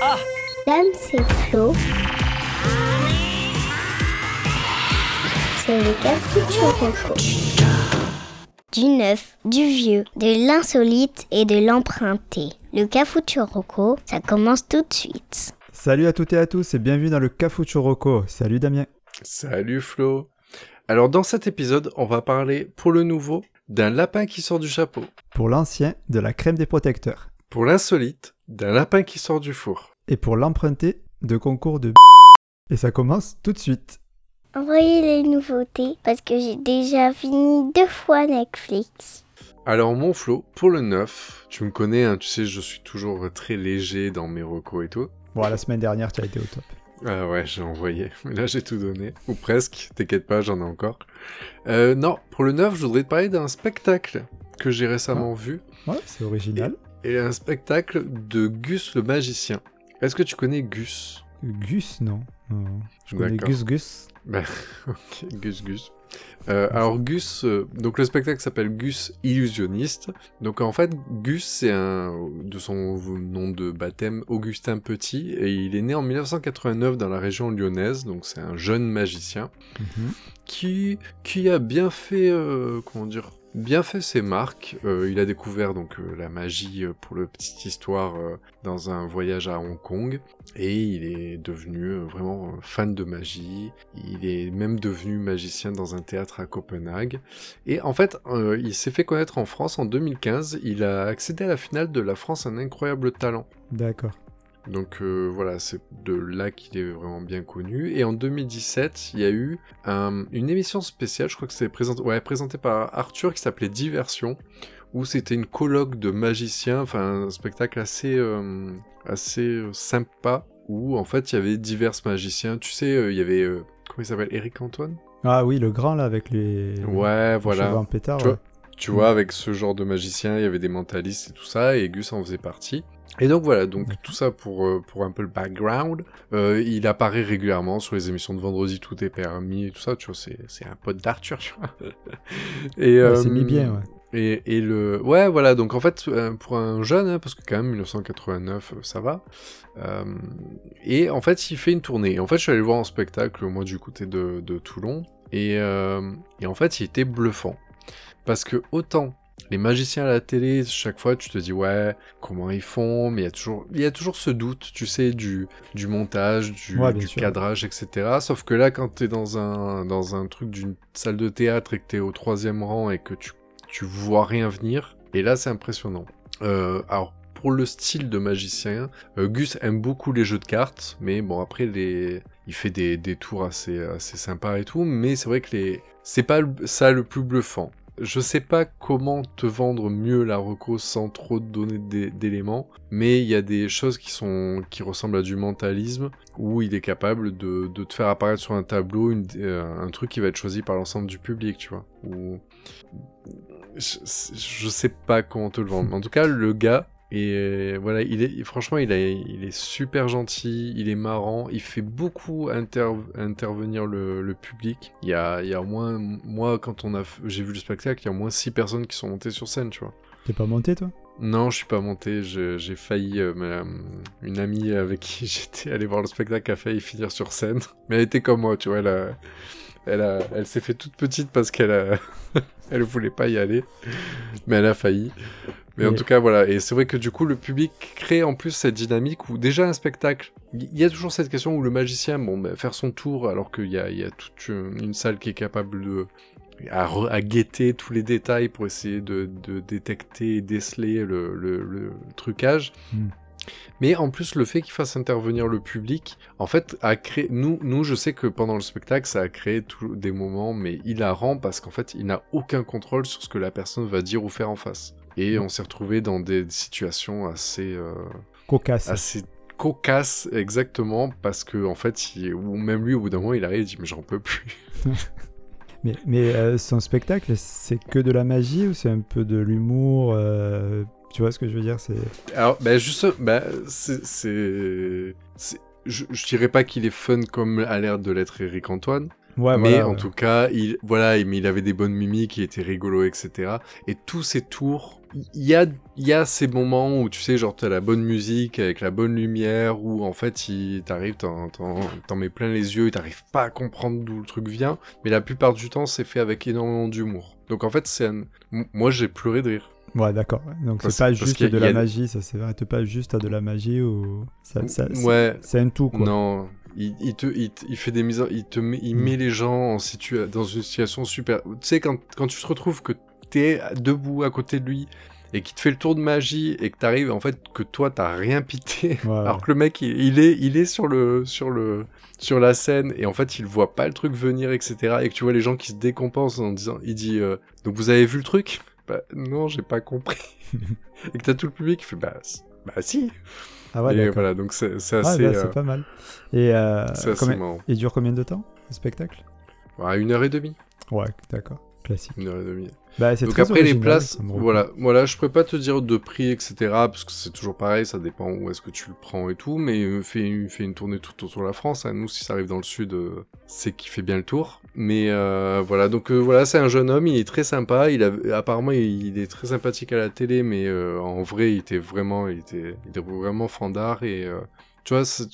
Dame, c'est Flo. C'est le Cafuturoco. Du neuf, du vieux, de l'insolite et de l'emprunté. Le Cafuturoco, ça commence tout de suite. Salut à toutes et à tous et bienvenue dans le Cafuturoco. Salut Damien. Salut Flo. Alors dans cet épisode, on va parler pour le nouveau d'un lapin qui sort du chapeau. Pour l'ancien, de la crème des protecteurs. Pour l'insolite, d'un lapin qui sort du four. Et pour l'emprunté, de concours de Et ça commence tout de suite. Envoyez les nouveautés parce que j'ai déjà fini deux fois Netflix. Alors mon Flo, pour le neuf, tu me connais, hein, tu sais, je suis toujours très léger dans mes recos et tout. Bon, la semaine dernière, tu as été au top. Ah ouais, j'ai envoyé. Là, j'ai tout donné. Ou presque. T'inquiète pas, j'en ai encore. Euh, non, pour le neuf, je voudrais te parler d'un spectacle que j'ai récemment vu. Ouais, c'est original. Et un spectacle de Gus le magicien. Est-ce que tu connais Gus? Gus, non. non. Je connais. Gus Gus. Bah, ok, Gus Gus. Euh, alors Gus, euh, donc le spectacle s'appelle Gus illusionniste. Donc en fait, Gus c'est un de son nom de baptême Augustin Petit et il est né en 1989 dans la région lyonnaise. Donc c'est un jeune magicien Mhm. qui qui a bien fait euh, comment dire bien fait ses marques. Euh, il a découvert donc euh, la magie euh, pour le petite histoire dans un voyage à Hong Kong et il est devenu vraiment fan de magie. Il est même devenu magicien dans un théâtre à Copenhague. Et en fait, il s'est fait connaître en France en 2015. Il a accédé à la finale de La France un incroyable talent. D'accord. Donc euh, voilà, c'est de là qu'il est vraiment bien connu. Et en 2017, il y a eu un- une émission spéciale, je crois que c'était présenté, ouais, présenté par Arthur, qui s'appelait Diversion, où c'était une colloque de magiciens, enfin un spectacle assez, euh, assez euh, sympa, où en fait il y avait divers magiciens. Tu sais, euh, il y avait, comment il s'appelle, Eric Antoine? Ah oui, le grand là avec les. Ouais, les voilà. pétard. Tu vois, ouais. Tu vois, avec ce genre de magicien, il y avait des mentalistes et tout ça, et Gus en faisait partie. Et donc voilà, donc tout ça pour, euh, pour un peu le background. Euh, il apparaît régulièrement sur les émissions de vendredi, tout est permis et tout ça, tu vois, c'est, c'est un pote d'Arthur, tu vois. et, Ouais, euh, c'est mis bien, ouais. Et, et le... Ouais, voilà, donc en fait, euh, pour un jeune, hein, parce que quand même, 1989, euh, ça va. Euh, et en fait, il fait une tournée. Et en fait, je suis allé le voir en spectacle, moi, du côté de, de Toulon. Et, euh, et en fait, il était bluffant. Parce que autant les magiciens à la télé, chaque fois, tu te dis, ouais, comment ils font Mais il y a toujours, il y a toujours ce doute, tu sais, du, du montage, du, Ouais, cadrage, etc. Sauf que là, quand t'es dans un, dans un truc d'une salle de théâtre et que t'es au troisième rang et que tu tu vois rien venir. Et là, c'est impressionnant. Euh, alors, pour le style de magicien, euh, Gus aime beaucoup les jeux de cartes, mais bon, après, les... il fait des, des tours assez, assez sympas et tout, mais c'est vrai que les... c'est pas ça le plus bluffant. Je sais pas comment te vendre mieux la reco sans trop te donner d'é- d'éléments, mais il y a des choses qui sont qui ressemblent à du mentalisme où il est capable de, te faire apparaître sur un tableau euh, un truc qui va être choisi par l'ensemble du public, tu vois. Je, je sais pas comment te le vendre. En tout cas, le gars, et voilà, il est franchement, il, a, il est super gentil, il est marrant, il fait beaucoup inter- intervenir le, le public. Il y a, il y a au moins, moi, quand on a, f- j'ai vu le spectacle, il y a au moins six personnes qui sont montées sur scène, tu vois. T'es pas monté, toi? Non, je suis pas monté, j'ai failli, euh, ma- une amie avec qui j'étais allé voir le spectacle a failli finir sur scène, mais elle était comme moi, tu vois, elle a, elle a, elle s'est fait toute petite parce qu'elle a, elle voulait pas y aller, mais elle a failli. Mais en tout cas, voilà. Et c'est vrai que du coup, le public crée en plus cette dynamique où déjà un spectacle, il y a toujours cette question où le magicien, bon, ben, faire son tour alors qu'il y a, il y a toute une, salle qui est capable de à, guetter tous les détails pour essayer de, de détecter et déceler le, le- le trucage. Hmm. Mais en plus, le fait qu'il fasse intervenir le public, en fait, a créé. Nous, nous, je sais que pendant le spectacle, ça a créé tout- des moments, mais hilarants parce qu'en fait, il n'a aucun contrôle sur ce que la personne va dire ou faire en face. Et on s'est retrouvé dans des situations assez, euh, Cocasse. assez cocasses, exactement, parce que en fait, il- ou même lui, au bout d'un moment, il arrive, il dit mais j'en peux plus. Mais, mais euh, son spectacle, c'est que de la magie ou c'est un peu de l'humour euh, Tu vois ce que je veux dire C'est Alors, ben juste, ben, c'est, je, je dirais pas qu'il est fun comme a l'air de l'être Eric Antoine, Ouais, mais voilà, en ouais. tout cas, il, voilà, il- mais il avait des bonnes mimiques, il était rigolo, etc. Et tous ces tours, il y a, y a ces moments où tu sais, genre, t'as la bonne musique avec la bonne lumière, où en fait, il t'arrive, t'en, mets plein les yeux, et t'arrives pas à comprendre d'où le truc vient. Mais la plupart du temps, c'est fait avec énormément d'humour. Donc en fait, c'est un... moi, j'ai pleuré de rire. Ouais, d'accord. Donc c'est pas juste de la a- magie, ça s'arrête pas juste à de la magie ou ça, ouais, c'est un tout quoi. non. Il, il te, il, fait des mises, en- il te met, il Mm. met les gens en situa dans une situation super. Tu sais quand, quand tu te retrouves que t'es debout à côté de lui et qu'il te fait le tour de magie et que t'arrives en fait que toi t'as rien pité, Ouais, alors que le mec il, il est, il est sur le, sur le, sur la scène et en fait il voit pas le truc venir etc et que tu vois les gens qui se décompensent en disant, il dit euh, donc vous avez vu le truc? Bah non j'ai pas compris et que t'as tout le public qui fait bah, bah si. Ah ouais, et voilà donc c'est c'est Ah, assez, bah, euh, c'est pas mal. Et euh, c'est assez combien- marrant. il dure combien de temps le spectacle? Ouais, une heure et demie. Ouais, d'accord. Classique. Une heure et demie. Bah, c'est Donc après les places, voilà, voilà, je pourrais pas te dire de prix, etc. Parce que c'est toujours pareil, ça dépend où est-ce que tu le prends et tout. Mais euh, fais, une- fais une tournée tout autour de la France. hein. Nous, si ça arrive dans le sud, euh, c'est qu'il fait bien le tour. Mais euh, voilà, donc euh, voilà, c'est un jeune homme, il est très sympa. Il a, apparemment, il, est très sympathique à la télé, mais en vrai, il était vraiment, il était, il était vraiment fandard et tu vois, ça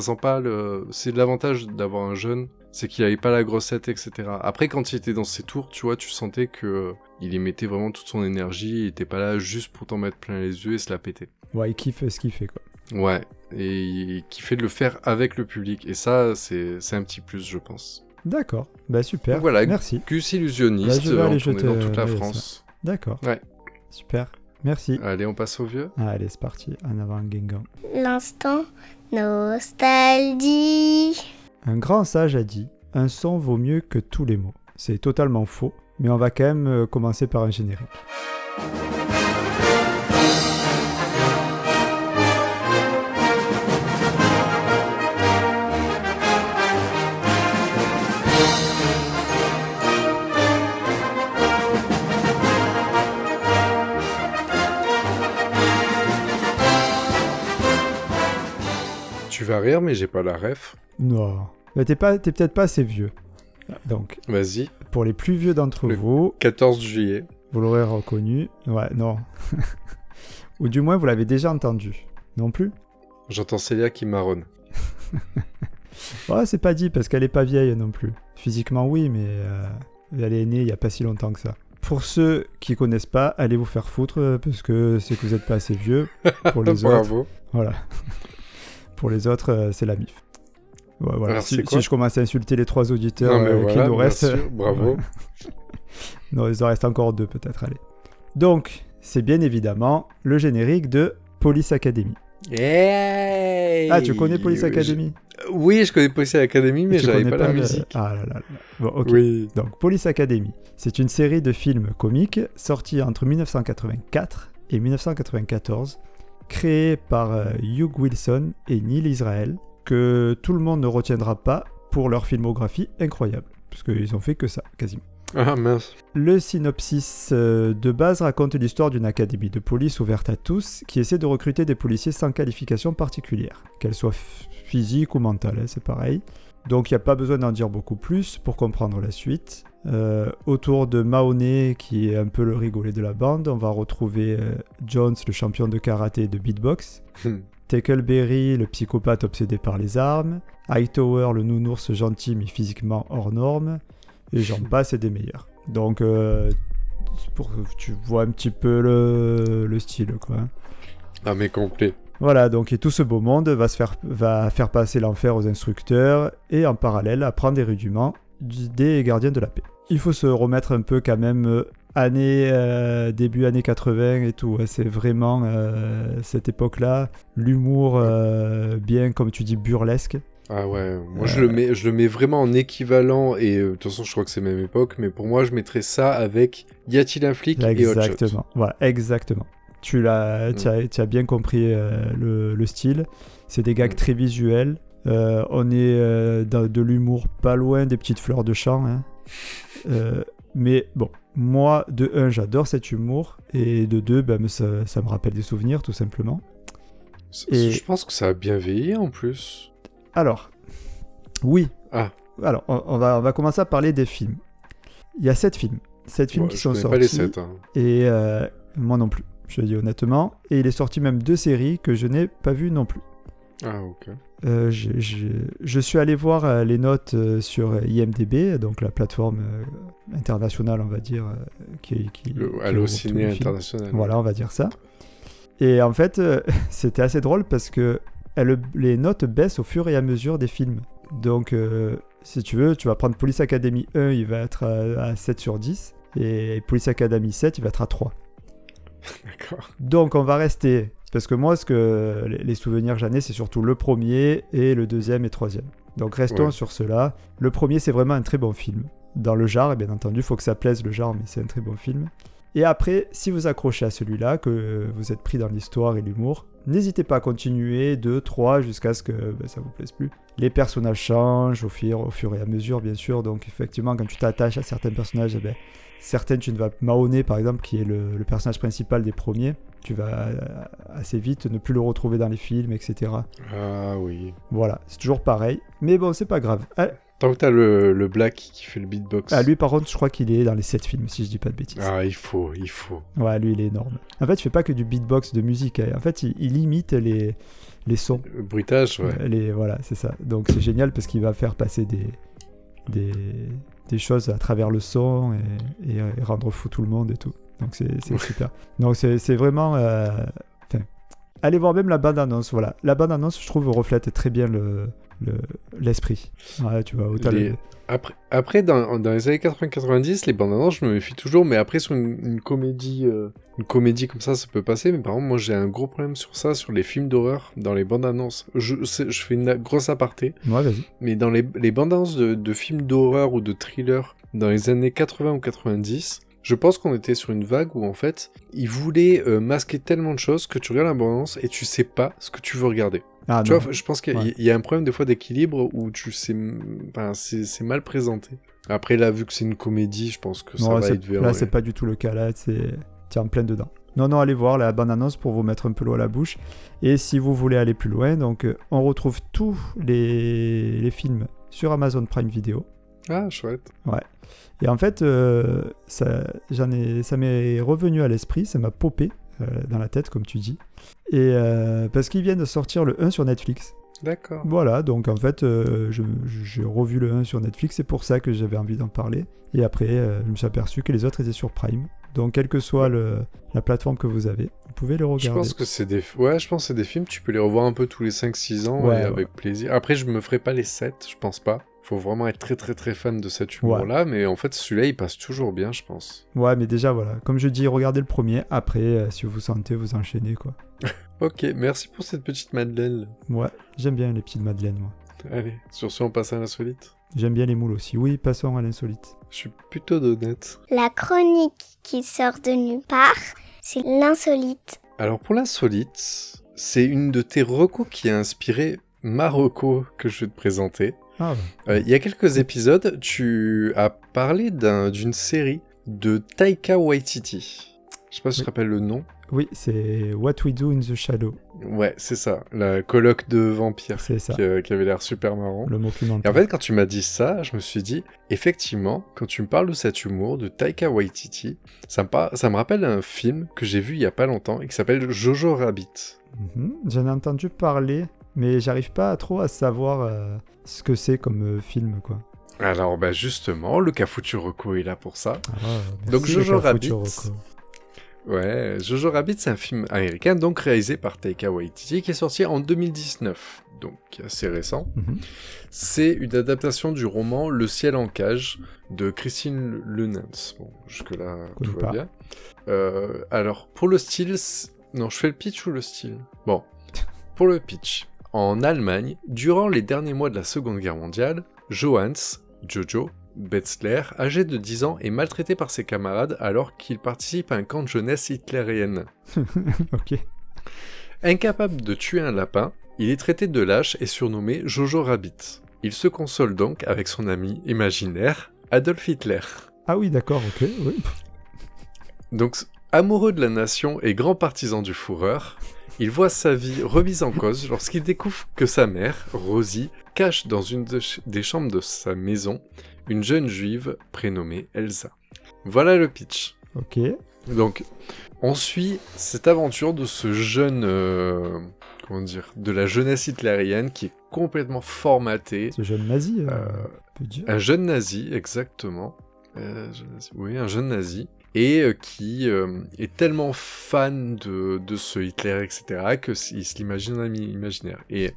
sent pas le. C'est l'avantage d'avoir un jeune, c'est qu'il avait pas la grossette, etc. Après, quand il était dans ses tours, tu vois, tu sentais que euh, il y mettait vraiment toute son énergie. Il était pas là juste pour t'en mettre plein les yeux et se la péter. Ouais, il kiffe ce qu'il fait quoi. Ouais, et il kiffait de le faire avec le public. Et ça, c'est c'est un petit plus, je pense. D'accord. Bah, super. Donc voilà, Merci. Gus illusionniste, Là, je vais euh, aller en tournée jeter dans toute un la France. D'accord. Ouais. Super. Merci. Allez, on passe au vieux. Allez, c'est parti. En avant, Gengan. L'instant nostalgie. Un grand sage a dit Un son vaut mieux que tous les mots. C'est totalement faux, mais on va quand même euh, commencer par un générique. Rire, mais j'ai pas la ref. Non. Mais t'es pas- t'es peut-être pas assez vieux. Donc, Vas-y. pour les plus vieux d'entre Le- vous, 14 juillet. vous l'aurez reconnu. Ouais, non. Ou du moins, vous l'avez déjà entendu. Non plus J'entends Célia qui marronne. Ouais, c'est pas dit parce qu'elle est pas vieille non plus. Physiquement, oui, mais euh, elle est née il y a pas si longtemps que ça. Pour ceux qui connaissent pas, allez vous faire foutre euh, parce que c'est que vous êtes pas assez vieux. Pour les autres, Bravo. voilà. Pour les autres, euh, c'est la MIF. Ouais, voilà. Alors, Si, je commence à insulter les trois auditeurs Non, euh, voilà, qui nous restent, sûr, bravo. non, il en reste encore deux peut-être. Allez. Donc, c'est bien évidemment le générique de Police Academy. Hey Ah, tu connais Police Je- Academy Oui, je connais Police Academy, mais j'avais connais pas, la le- musique. Ah là là là. Bon, ok. Oui. Donc, Police Academy, c'est une série de films comiques sortis entre 1984 et 1994, créée par euh, Hugh Wilson et Neil Israel, que tout le monde ne retiendra pas pour leur filmographie incroyable, parce qu'ils ont fait que ça, quasiment. Ah mince. Le synopsis euh, de base raconte l'histoire d'une académie de police ouverte à tous qui essaie de recruter des policiers sans qualification particulière, qu'elles soient f- physiques ou mentales, hein, c'est pareil. Donc il n'y a pas besoin d'en dire beaucoup plus pour comprendre la suite. Euh, autour de Mahoney, qui est un peu le rigolé de la bande, on va retrouver euh, Jones, le champion de karaté et de beatbox, Tackleberry, le psychopathe obsédé par les armes, Hightower, le nounours gentil mais physiquement hors norme, et j'en passe et des meilleurs. Donc, euh, pour, tu vois un petit peu le, le style, quoi. Ah mais complet. Voilà, donc et tout ce beau monde va, se faire, va faire passer l'enfer aux instructeurs et en parallèle apprendre des rudiments des gardiens de la paix. Il faut se remettre un peu quand même euh, année, euh, début années 80 et tout. C'est vraiment euh, cette époque-là, l'humour euh, bien, comme tu dis, burlesque. Ah ouais, moi je, le mets, je le mets vraiment en équivalent, et de toute façon je crois que c'est même époque, mais pour moi je mettrais ça avec Y a-t-il un flic et Hot Shot. Voilà, exactement. Tu l'as, Mm. tu as, tu as bien compris euh, le, le style. C'est des gags Mm. très visuels. Euh, on est euh, dans de l'humour pas loin des petites fleurs de champ. hein. Mais bon, moi, de un, j'adore cet humour. Et de deux, ben, ça, ça me rappelle des souvenirs, tout simplement. Et- Je pense que ça a bien vieilli en plus. Alors, oui, Ah. alors, on, on va, on va commencer à parler des films. Il y a sept films. Sept films Ouais, qui sont sortis. pas les 7. Hein. Et euh, moi non plus, je le dis honnêtement. Et il est sorti même deux séries que je n'ai pas vues non plus. Ah, ok. Euh, je, je- je suis allé voir euh, les notes euh, sur IMDB, donc la plateforme internationale, on va dire, qui, qui, Le qui Allo Ciné. International. Voilà, on va dire ça. Et en fait, c'était assez drôle parce que elle- les notes baissent au fur et à mesure des films. Donc, euh, si tu veux, tu vas prendre Police Academy 1, il va être à, à 7 sur 10. Et Police Academy 7, il va être à 3. D'accord. Donc, on va rester. Parce que moi, ce que les souvenirs que j'en ai, c'est surtout le premier et le deuxième et troisième. Donc, restons Ouais. sur cela. Le premier, c'est vraiment un très bon film. Dans le genre, et bien entendu, il faut que ça plaise le genre, mais c'est un très bon film. Et après, si vous accrochez à celui-là, que vous êtes pris dans l'histoire et l'humour, n'hésitez pas à continuer 2, 3 jusqu'à ce que ben, ça vous plaise plus. Les personnages changent au fur, au fur et à mesure, bien sûr. Donc, effectivement, quand tu t'attaches à certains personnages, eh ben, certaines, tu ne vas Mahoney, par exemple, qui est le, le personnage principal des premiers, tu vas euh, assez vite ne plus le retrouver dans les films, etc. Ah oui. Voilà, c'est toujours pareil. Mais bon, c'est pas grave. Ah, Tant que t'as le, le Black qui fait le beatbox. ah, lui, par contre, je crois qu'il est dans les 7 films, si je dis pas de bêtises. Ah, il faut, il faut. Ouais, lui, il est énorme. En fait, il fait pas que du beatbox de musique. hein. En fait, il, il imite les, les sons. Le bruitage, ouais. Euh, Les, voilà, c'est ça. Donc, c'est génial parce qu'il va faire passer des, des, des choses à travers le son et, et, euh, rendre fou tout le monde et tout. Donc, c'est super. Donc, c'est vraiment. euh, allez voir même la bande-annonce. Voilà. La bande-annonce, je trouve, reflète très bien le le- l'esprit. ouais, tu vois, Les- Après, après dans, dans les années 80-90, les bandes annonces, je me méfie toujours, mais après, sur une, une comédie euh, une comédie comme ça, ça peut passer. Mais par exemple, moi, j'ai un gros problème sur ça, sur les films d'horreur, dans les bandes annonces. Je, fais une grosse aparté, Ouais, vas-y. mais dans les, les bandes annonces de, de films d'horreur ou de thrillers dans les années 80 ou 90, je pense qu'on était sur une vague où, en fait, ils voulaient euh, masquer tellement de choses que tu regardes la bande annonce et tu sais pas ce que tu veux regarder. Ah, Tu non. vois, je pense qu'il y, a- Ouais. il y a un problème des fois d'équilibre où tu sais, c'est mal présenté. Après là, vu que c'est une comédie, je pense que ça Non, va être là, c'est pas du tout le cas. Là, c'est es en plein dedans. Non, non, allez voir la bande-annonce pour vous mettre un peu l'eau à la bouche. Et si vous voulez aller plus loin, donc euh, on retrouve tous les, les films sur Amazon Prime Video. Ah, chouette. Et en fait, euh, ça, j'en ai, ça m'est revenu à l'esprit, ça m'a popé dans la tête, comme tu dis. Et euh, parce qu'ils viennent de sortir le 1 sur Netflix. D'accord. Voilà, donc en fait, euh, je- je- j'ai revu le 1 sur Netflix, c'est pour ça que j'avais envie d'en parler. Et après, euh, je me suis aperçu que les autres étaient sur Prime. Donc, quelle que soit le- la plateforme que vous avez, vous pouvez les Je regarder. pense que c'est des, ouais, je pense que c'est des films, tu peux les revoir un peu tous les 5-6 ans Ouais, et ouais. avec plaisir. Après, je me ferai pas les 7, je pense pas. Faut vraiment être très très très fan de cet humour-là, mais en fait, celui-là, il passe toujours bien, je pense. Ouais, mais déjà, voilà. Comme je dis, regardez le premier. Après, euh, si vous sentez, vous enchaînez, quoi. Ok, merci pour cette petite Madeleine. Ouais, j'aime bien les petites madeleines, moi. Allez, sur ce, on passe à l'insolite. J'aime bien les moules aussi. Oui, passons à l'insolite. Je suis plutôt d'honnête. La chronique qui sort de nulle part, c'est l'insolite. Alors pour l'insolite, c'est une de tes recos qui a inspiré ma reco que je vais te présenter. Ah, Euh, il y a quelques épisodes, tu as parlé d'un- d'une série de Taika Waititi. Je sais pas si tu te rappelles le nom. oui, c'est What We Do in the Shadow. Ouais, c'est ça, la colloque de vampires C'est ça, qui, euh, qui avait l'air super marrant. le Et documentaire. en fait, quand tu m'as dit ça, je me suis dit, effectivement, quand tu me parles de cet humour de Taika Waititi, ça me, par- ça me rappelle un film que j'ai vu il y a pas longtemps et qui s'appelle Jojo Rabbit. Mhm. J'en ai entendu parler, mais j'arrive pas trop à savoir euh, ce que c'est comme euh, film, quoi. Alors, bah justement, le Cafuturoco est là pour ça. Ah, Donc, Jojo Rabbit. Ouais, Jojo Rabbit, c'est un film américain, donc réalisé par Taika Waititi, qui est sorti en 2019, donc assez récent. Mhm. C'est une adaptation du roman Le ciel en cage de Christine Lenens. Bon, jusque-là, tout va pas. bien. Euh, alors, pour le style... Non, je fais le pitch ou le style? Bon, pour le pitch. En Allemagne, durant les derniers mois de la Seconde Guerre mondiale, Johannes, Jojo, Betzler, âgé de 10 ans, est maltraité par ses camarades alors qu'il participe à un camp de jeunesse hitlérienne. ok. Incapable de tuer un lapin, il est traité de lâche et surnommé Jojo Rabbit. Il se console donc avec son ami imaginaire, Adolf Hitler. Ah oui, d'accord, ok. Oui. Donc, amoureux de la nation et grand partisan du fourreur, il voit sa vie remise en cause lorsqu'il découvre que sa mère, Rosie, cache dans une des chambres de sa maison une jeune juive prénommée Elsa. Voilà le pitch. Ok. Donc, on suit cette aventure de ce jeune, euh, comment dire, de la jeunesse hitlérienne qui est complètement formaté. Ce jeune nazi, euh, Euh, on peut dire. Un jeune nazi, exactement. Euh, oui, un jeune nazi. Et euh, qui euh, est tellement fan de, de ce Hitler, etc., que s- il se l'imagine un ami imaginaire. Et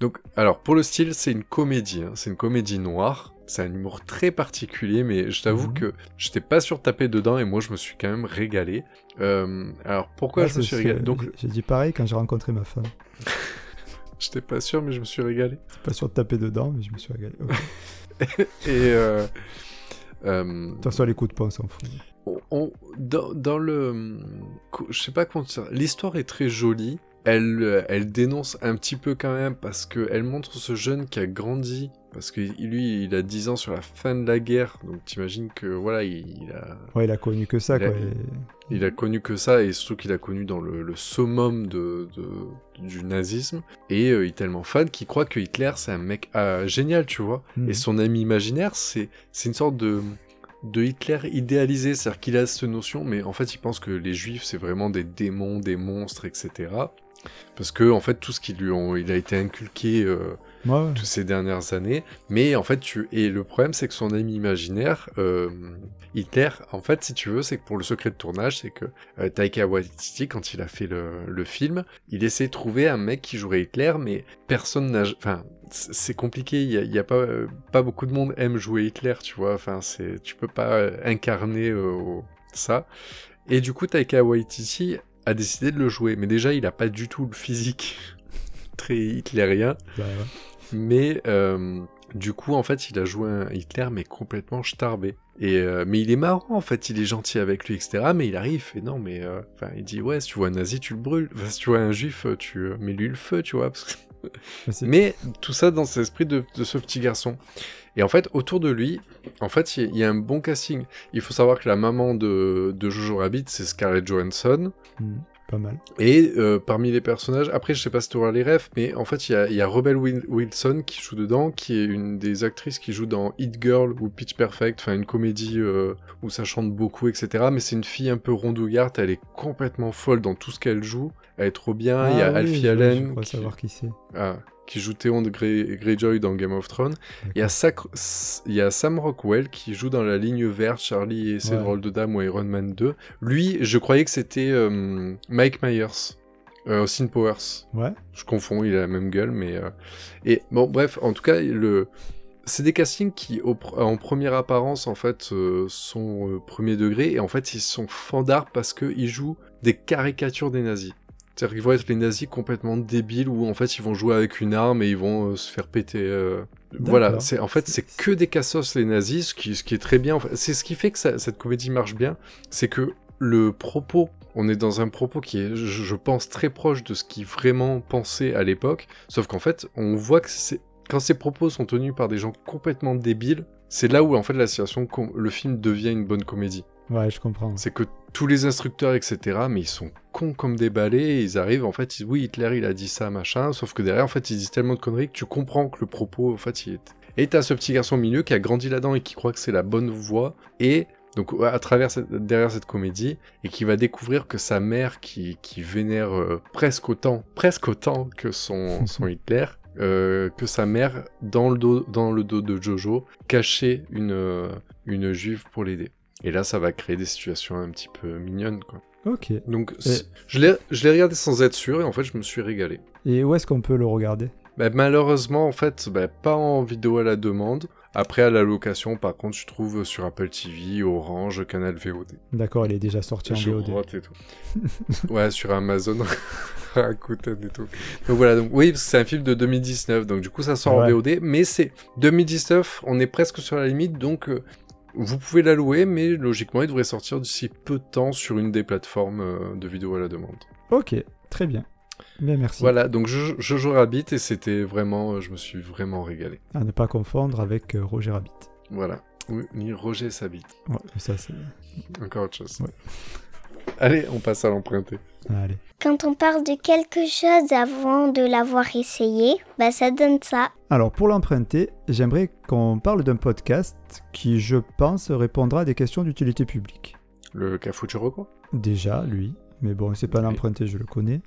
donc, alors, pour le style, c'est une comédie. hein. C'est une comédie noire. C'est un humour très particulier, mais je t'avoue Mhm. que j'étais pas sûr de taper dedans et moi, je me suis quand même régalé. Euh, alors, pourquoi je me suis régalé Donc, j'ai- dit pareil quand j'ai rencontré ma femme. j'étais pas sûr, mais je me suis régalé. C'est pas sûr de taper dedans, mais je me suis régalé. Et. Euh, euh, les coups de poing, on s'en fout. on- on- dans, dans le, je sais pas comment dire, l'histoire est très jolie. Elle, euh, elle dénonce un petit peu quand même parce que elle montre ce jeune qui a grandi parce que lui, il a 10 ans sur la fin de la guerre, donc t'imagines que voilà, il, il a, Ouais, il a connu que ça, Il a- quoi. et- il a connu que ça et surtout qu'il a connu dans le, le summum de, de- du nazisme et euh, il est tellement fan qu'il croit que Hitler c'est un mec ah, génial, tu vois. Mhm. Et son ami imaginaire, c'est c'est une sorte de, de Hitler idéalisé, c'est-à-dire qu'il a cette notion, mais en fait il pense que les juifs c'est vraiment des démons, des monstres, etc. Parce que en fait tout ce qui lui ont, il a été inculqué euh, Ouais, toutes ces dernières années, mais en fait tu et le problème c'est que son ami imaginaire, euh, Hitler, en fait si tu veux, c'est que pour le secret de tournage, c'est que euh, Taika Waititi quand il a fait le, le film, il essayait de trouver un mec qui jouerait Hitler, mais personne n'a, enfin c'est compliqué, il y a, y a pas pas beaucoup de monde aime jouer Hitler, tu vois, enfin c'est tu peux pas incarner ça. Et du coup Taika Waititi a décidé de le jouer, mais déjà il a pas du tout le physique très hitlérien. Bah, ouais. Mais euh, du coup, en fait, il a joué un Hitler, mais complètement starbé. Et euh, mais il est marrant, en fait, il est gentil avec lui, etc. Mais il arrive, fait non, mais euh, il dit ouais, si tu vois un nazi, tu le brûles. Enfin, si tu vois un juif, tu euh, mets-lui le feu, tu vois. parce que- Mais tout ça dans cet esprit de, de ce petit garçon. Et en fait, autour de lui, en fait, il y, a- il y a un bon casting. Il faut savoir que la maman de, de Jojo Rabbit, c'est Scarlett Johansson. Mhm. Pas mal. Et euh, parmi les personnages, après je sais pas si tu auras les refs, mais en fait il y a, y a Rebel Wil- Wilson qui joue dedans, qui est une des actrices qui joue dans Hit Girl ou Pitch Perfect, enfin une comédie euh, où ça chante beaucoup, etc. Mais c'est une fille un peu rondouillarde, elle est complètement folle dans tout ce qu'elle joue, elle est trop bien. il y a Ah oui, Alfie Allen Je crois qui, savoir qui c'est. ah, qui joue Théon de Grey- Greyjoy dans Game of Thrones. Il y, a y Sam Rockwell qui joue dans la ligne verte Charlie et ses Ouais. drôles de dames ou Iron Man 2. Lui, je croyais que c'était euh, Mike Myers, euh, Austin Powers. Ouais. Je confonds, il a la même gueule, mais... euh, Et bon, bref, en tout cas, le... C'est des castings qui, au en première apparence, en fait, euh, sont premier degré, et en fait, ils sont fandards parce qu'ils jouent des caricatures des nazis. C'est-à-dire qu'ils vont être les nazis complètement débiles, où en fait, ils vont jouer avec une arme et ils vont euh, se faire péter... euh, Voilà, c'est en fait c'est que des cassos les nazis, ce qui, ce qui est très bien. en fait. C'est ce qui fait que ça- cette comédie marche bien, c'est que le propos, on est dans un propos qui est, je, je pense, très proche de ce qui vraiment pensait à l'époque. Sauf qu'en fait, on voit que c'est quand ces propos sont tenus par des gens complètement débiles, c'est là où en fait la situation, le film devient une bonne comédie. Ouais, je comprends. C'est que tous les instructeurs, etc., mais ils sont cons comme des balais, ils arrivent, en fait, ils, oui, Hitler, il a dit ça, machin, sauf que derrière, en fait, ils disent tellement de conneries que tu comprends que le propos, en fait, il est... Et t'as ce petit garçon au milieu qui a grandi là-dedans et qui croit que c'est la bonne voie, et donc à travers cette, derrière cette comédie, et qui va découvrir que sa mère, qui, qui vénère euh, presque autant, presque autant que son, son Hitler, euh, que sa mère, dans le dos, dans le dos de Jojo, cachait une, euh, une juive pour l'aider. Et là, ça va créer des situations un petit peu mignonnes, quoi. Ok. Donc, c'est- je l'ai regardé sans être sûr, et en fait, je me suis régalé. Et où est-ce qu'on peut le regarder? Bah, malheureusement, en fait, bah, pas en vidéo à la demande. Après, à la location, par contre, je trouve sur Apple TV, Orange, Canal VOD. D'accord, il est déjà sorti en Je VOD. et tout. ouais, sur Amazon, Rakuten et tout. Donc voilà, donc oui, c'est un film de 2019, donc du coup ça sort Ouais. en VOD, mais c'est 2019, on est presque sur la limite, donc euh, vous pouvez la louer, mais logiquement il devrait sortir d'ici peu de temps sur une des plateformes euh, de vidéo à la demande. Ok, très bien. Bien, merci. Voilà, donc je, joue Rabbit et c'était vraiment, euh, je me suis vraiment régalé. À ne pas confondre avec euh, Roger Rabbit. Voilà. Oui, ni Roger Sabit. Ouais, ça c'est. Encore autre chose. Ouais. Allez, on passe à l'emprunter. Allez. Quand on parle de quelque chose avant de l'avoir essayé, bah ça donne ça. Alors pour l'emprunter, j'aimerais qu'on parle d'un podcast qui, je pense, répondra à des questions d'utilité publique. Le Cafuturoko Déjà, lui. Mais bon, c'est pas Oui. l'emprunter, je le connais.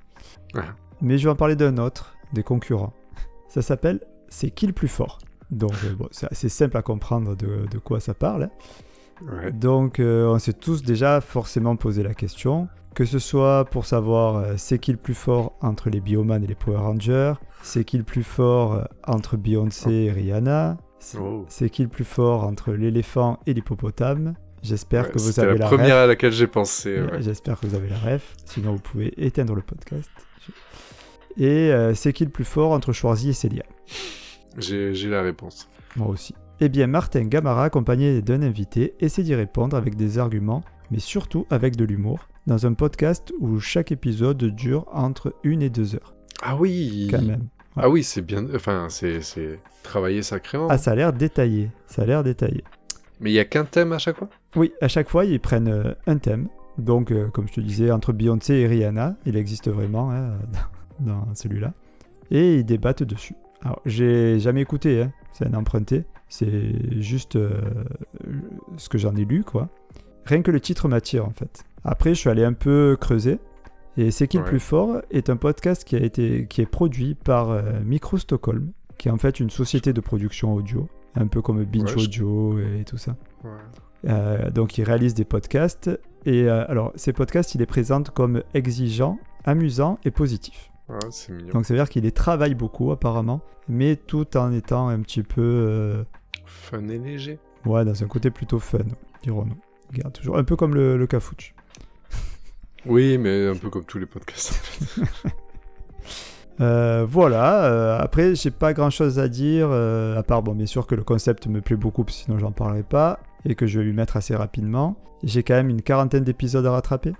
Ah. Mais je vais en parler d'un autre, des concurrents. Ça s'appelle C'est qui le plus fort? Donc, euh, bon, c'est assez simple à comprendre de, de quoi ça parle. hein. Ouais. Donc, euh, on s'est tous déjà forcément posé la question. Que ce soit pour savoir euh, c'est qui le plus fort entre les Bioman et les Power Rangers, c'est qui le plus fort euh, entre Beyoncé et Rihanna, c'est Oh. c'est qui le plus fort entre l'éléphant et l'hippopotame. J'espère Ouais, que vous avez la la première ref. à laquelle j'ai pensé. Ouais. J'espère que vous avez la ref, sinon vous pouvez éteindre le podcast. Et c'est qui le plus fort entre Schwarzy et Célia? J'ai la réponse. Moi aussi. Eh bien, Martin Gamara, accompagné d'un invité, essaie d'y répondre avec des arguments, mais surtout avec de l'humour, dans un podcast où chaque épisode dure entre une et deux heures, Ah oui quand même. Ah oui, c'est bien. Enfin, c'est travaillé sacrément. Ah, ça a l'air détaillé. Ça a l'air détaillé. Mais il y a qu'un thème à chaque fois? Oui, à chaque fois, ils prennent euh, un thème. Donc, euh, comme je te disais, entre Beyoncé et Rihanna, il existe vraiment hein, dans, dans celui-là. Et ils débattent dessus. Alors, j'ai jamais écouté, hein, c'est un emprunté. C'est juste euh, ce que j'en ai lu, quoi. Rien que le titre m'attire, en fait. Après, je suis allé un peu creuser. Et C'est qui le Ouais. plus fort est un podcast qui, a été, qui est produit par euh, Micro Stockholm, qui est en fait une société de production audio, un peu comme Binge Ouais, Audio et tout ça. Ouais. Euh, donc il réalise des podcasts et alors ces podcasts il les présente comme exigeants, amusants et positifs. Ah. Donc ça veut dire qu'il les travaille beaucoup apparemment, mais tout en étant un petit peu euh, Fun et léger. ouais dans un côté plutôt fun, dirons-nous. Toujours un peu comme le, le Cafouche. Oui, mais un peu comme tous les podcasts. Euh, voilà, euh, après j'ai pas grand chose à dire, euh, à part bon bien sûr que le concept me plaît beaucoup, sinon j'en parlerai pas, et que je vais lui mettre assez rapidement. J'ai quand même une quarantaine d'épisodes à rattraper,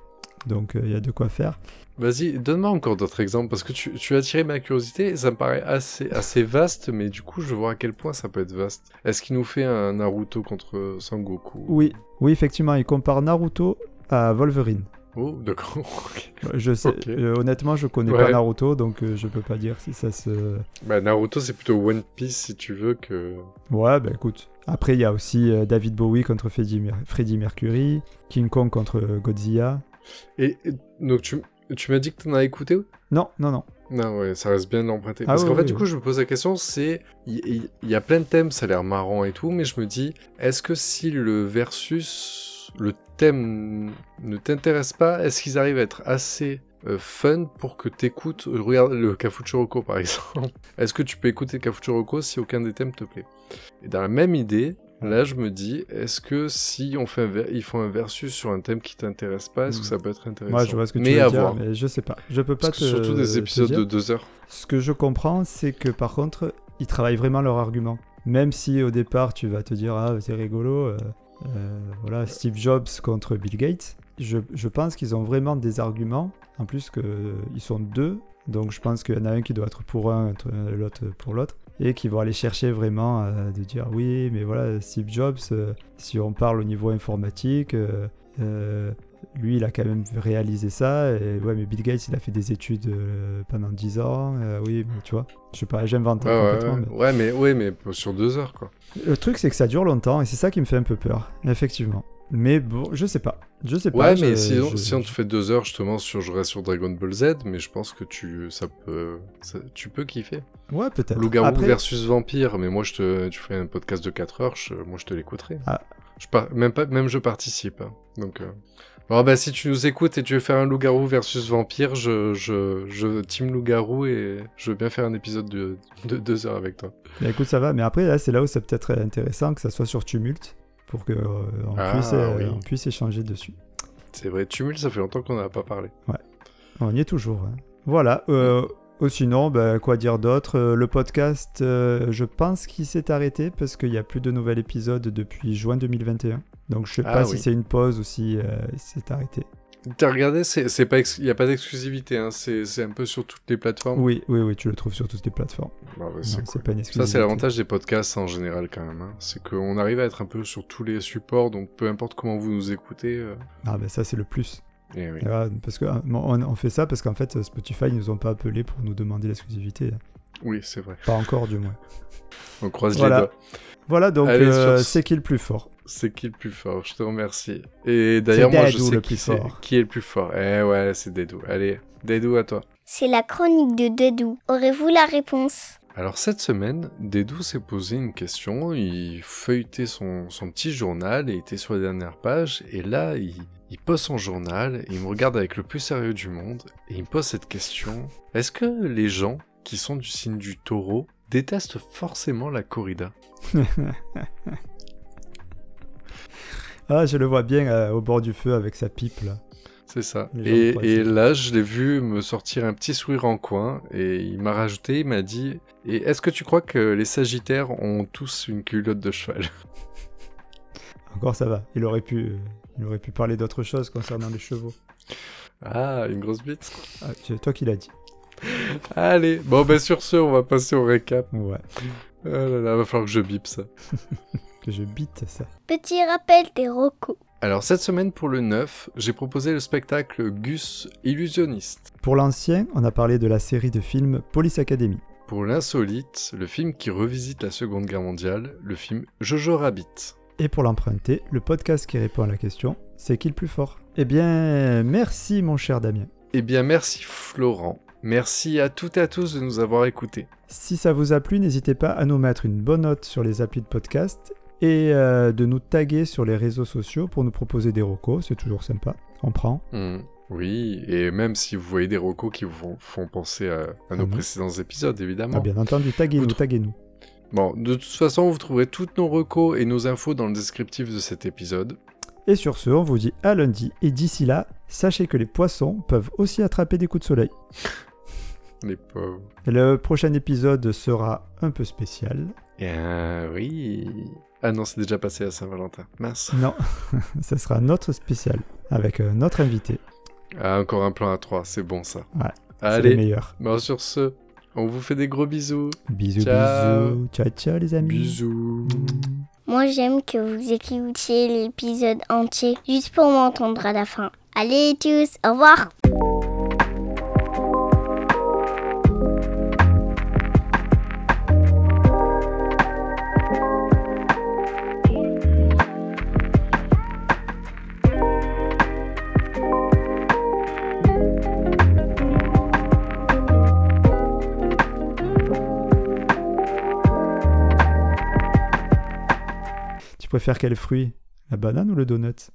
donc euh, il y a de quoi faire. Vas-y, donne-moi encore d'autres exemples, parce que tu, tu as attiré ma curiosité, ça me paraît assez, assez vaste, mais du coup, je vois à quel point ça peut être vaste. Est-ce qu'il nous fait un Naruto contre Sangoku Oui, oui, effectivement, il compare Naruto à Wolverine. Oh, d'accord. ok. Je sais, euh, honnêtement, je connais Ouais. pas Naruto, donc euh, je peux pas dire si ça se. bah, Naruto, c'est plutôt One Piece, si tu veux, que... Ouais, bah écoute. Après, il y a aussi euh, David Bowie contre Freddie, Mer- Freddie Mercury, King Kong contre euh, Godzilla. Et, et- donc, tu, tu m'as dit que t'en as écouté Non, non, non. Non, ouais, ça reste bien de l'emprunter. Ah Parce oui, qu'en fait, oui, du coup, je me pose la question, c'est... Il y, a plein de thèmes, ça a l'air marrant et tout, mais je me dis, est-ce que si le versus, le thème ne t'intéresse pas, est-ce qu'ils arrivent à être assez euh, fun pour que t'écoutes... euh, Regarde le Cafuturoko, par exemple? Est-ce que tu peux écouter Cafuturoko si aucun des thèmes te plaît? Et dans la même idée... Là, je me dis, est-ce que si on fait un ver- ils font un versus sur un thème qui t'intéresse pas, est-ce que Hmm. ça peut être intéressant Moi, je vois ce que tu Mais veux à dire, voir. mais je sais pas. Je peux pas Parce que te- surtout des épisodes de deux heures. Ce que je comprends, c'est que par contre, ils travaillent vraiment leur argument. Même si au départ, tu vas te dire, ah, c'est rigolo, euh, euh, voilà, Steve Jobs contre Bill Gates, je, je pense qu'ils ont vraiment des arguments. En plus, que, euh, sont deux, donc je pense qu'il y en a un qui doit être pour un, autre- l'autre pour l'autre. Et qui vont aller chercher vraiment euh, de dire, oui, mais voilà, Steve Jobs, euh, si on parle au niveau informatique, euh, lui, il a quand même réalisé ça. Et ouais, mais Bill Gates, il a fait des études pendant 10 ans. oui, mais tu vois, je sais pas, j'invente Ouais, ouais, complètement. ouais. mais- Ouais, mais, ouais, mais sur deux heures, quoi. Le truc, c'est que ça dure longtemps et c'est ça qui me fait un peu peur, effectivement. Mais bon, je sais pas. Je sais Ouais, pas. mais je- si, on- je- si on te fait deux heures, justement, sur, je reste sur Dragon Ball Z, mais je pense que tu, ça peut, ça- tu peux kiffer. Ouais, peut-être. Loup-garou Après, versus vampire, mais moi, je te, tu fais un podcast de 4 heures, je- moi, je te l'écouterai. Ah. Je par- même, pas, même je participe. hein. Donc, euh, bon, bah, si tu nous écoutes et tu veux faire un loup-garou versus vampire, je, je, je team loup-garou et je veux bien faire un épisode de, de deux heures avec toi. bah, écoute, ça va. Mais après, là, c'est là où c'est peut-être intéressant que ça soit sur Tumult pour qu'on on Ah, puisse, euh, oui. on puisse échanger dessus. C'est vrai, Tumult, ça fait longtemps qu'on n'en a pas parlé. On y est toujours. hein. Voilà. euh, oh, sinon, bah, quoi dire d'autre Euh, Le podcast, euh, je pense qu'il s'est arrêté parce qu'il n'y a plus de nouvel épisode depuis juin 2021. Donc je sais Ah pas oui. si c'est une pause ou si euh, il s'est arrêté. T'as regardé, c'est pas, ex- y a pas d'exclusivité, hein, c'est un peu sur toutes les plateformes. Oui, oui, oui, tu le trouves sur toutes les plateformes. Bah, bah, c'est cool. pas une Ça, c'est l'avantage des podcasts en général quand même. hein. C'est qu'on arrive à être un peu sur tous les supports, donc peu importe comment vous nous écoutez, euh, Ah, ben ça, c'est le plus. Eh oui. Et voilà, parce que, euh, on, on fait ça parce qu'en fait, Spotify ils nous ont pas appelé pour nous demander l'exclusivité. Oui, c'est vrai. Pas encore, du moins. On croise Voilà. les doigts. Voilà, donc euh, c'est qui le plus fort? C'est qui le plus fort? Je te remercie. Et d'ailleurs, moi, je Dedou sais le qui, c'est- qui est le plus fort? Eh ouais, c'est Dédou. Allez, Dédou à toi. C'est la chronique de Dedou. Aurez-vous la réponse? Alors cette semaine, Dédou s'est posé une question, il feuilletait son, son petit journal et était sur la dernière page, et là, il, il pose son journal, et il me regarde avec le plus sérieux du monde, et il me pose cette question. Est-ce que les gens qui sont du signe du taureau détestent forcément la corrida? Ah, je le vois bien euh, au bord du feu avec sa pipe là. C'est ça. Et, là, je l'ai vu me sortir un petit sourire en coin, et il m'a rajouté, il m'a dit, et est-ce que tu crois que les sagittaires ont tous une culotte de cheval? Encore ça va. Il aurait pu, euh, il aurait pu parler d'autre chose concernant les chevaux. Ah, une grosse bite Ah, c'est toi qui l'as dit. Allez, bon ben sur ce, on va passer au récap. Ouais. Oh là là, va falloir que je bip ça. Que je bite ça. Petit rappel des rocos. Alors cette semaine pour le 9, j'ai proposé le spectacle Gus Illusionniste. Pour l'ancien, on a parlé de la série de films Police Academy. Pour l'insolite, le film qui revisite la Seconde Guerre mondiale, le film Jojo Rabbit. Et pour l'emprunter, le podcast qui répond à la question c'est qui le plus fort? Eh bien, merci mon cher Damien. Eh bien merci Florent, merci à toutes et à tous de nous avoir écoutés. Si ça vous a plu, n'hésitez pas à nous mettre une bonne note sur les applis de podcast et euh, de nous taguer sur les réseaux sociaux pour nous proposer des recos, c'est toujours sympa, on prend. Hmm, Oui, et même si vous voyez des recos qui vous font, penser à, à nos Mhm. précédents épisodes, évidemment. Ah, bien entendu, taguez-nous, taguez-nous. Bon, de toute façon, vous trouverez toutes nos recos et nos infos dans le descriptif de cet épisode. Et sur ce, on vous dit à lundi, et d'ici là, sachez que les poissons peuvent aussi attraper des coups de soleil. Les pauvres. Le prochain épisode sera un peu spécial. Ah oui. Ah non, c'est déjà passé à Saint-Valentin. Mince. Non, ça sera notre spécial, avec euh, notre invité. Ah, encore un plan à 3, c'est bon ça. Ouais, Allez, meilleurs. bon, sur ce, on vous fait des gros bisous. Bisous, Ciao. bisous. Ciao, ciao les amis. Bisous. Moi, j'aime que vous écoutiez l'épisode entier juste pour m'entendre à la fin. Allez tous, au revoir Tu préfères quel fruit? La banane ou le donut?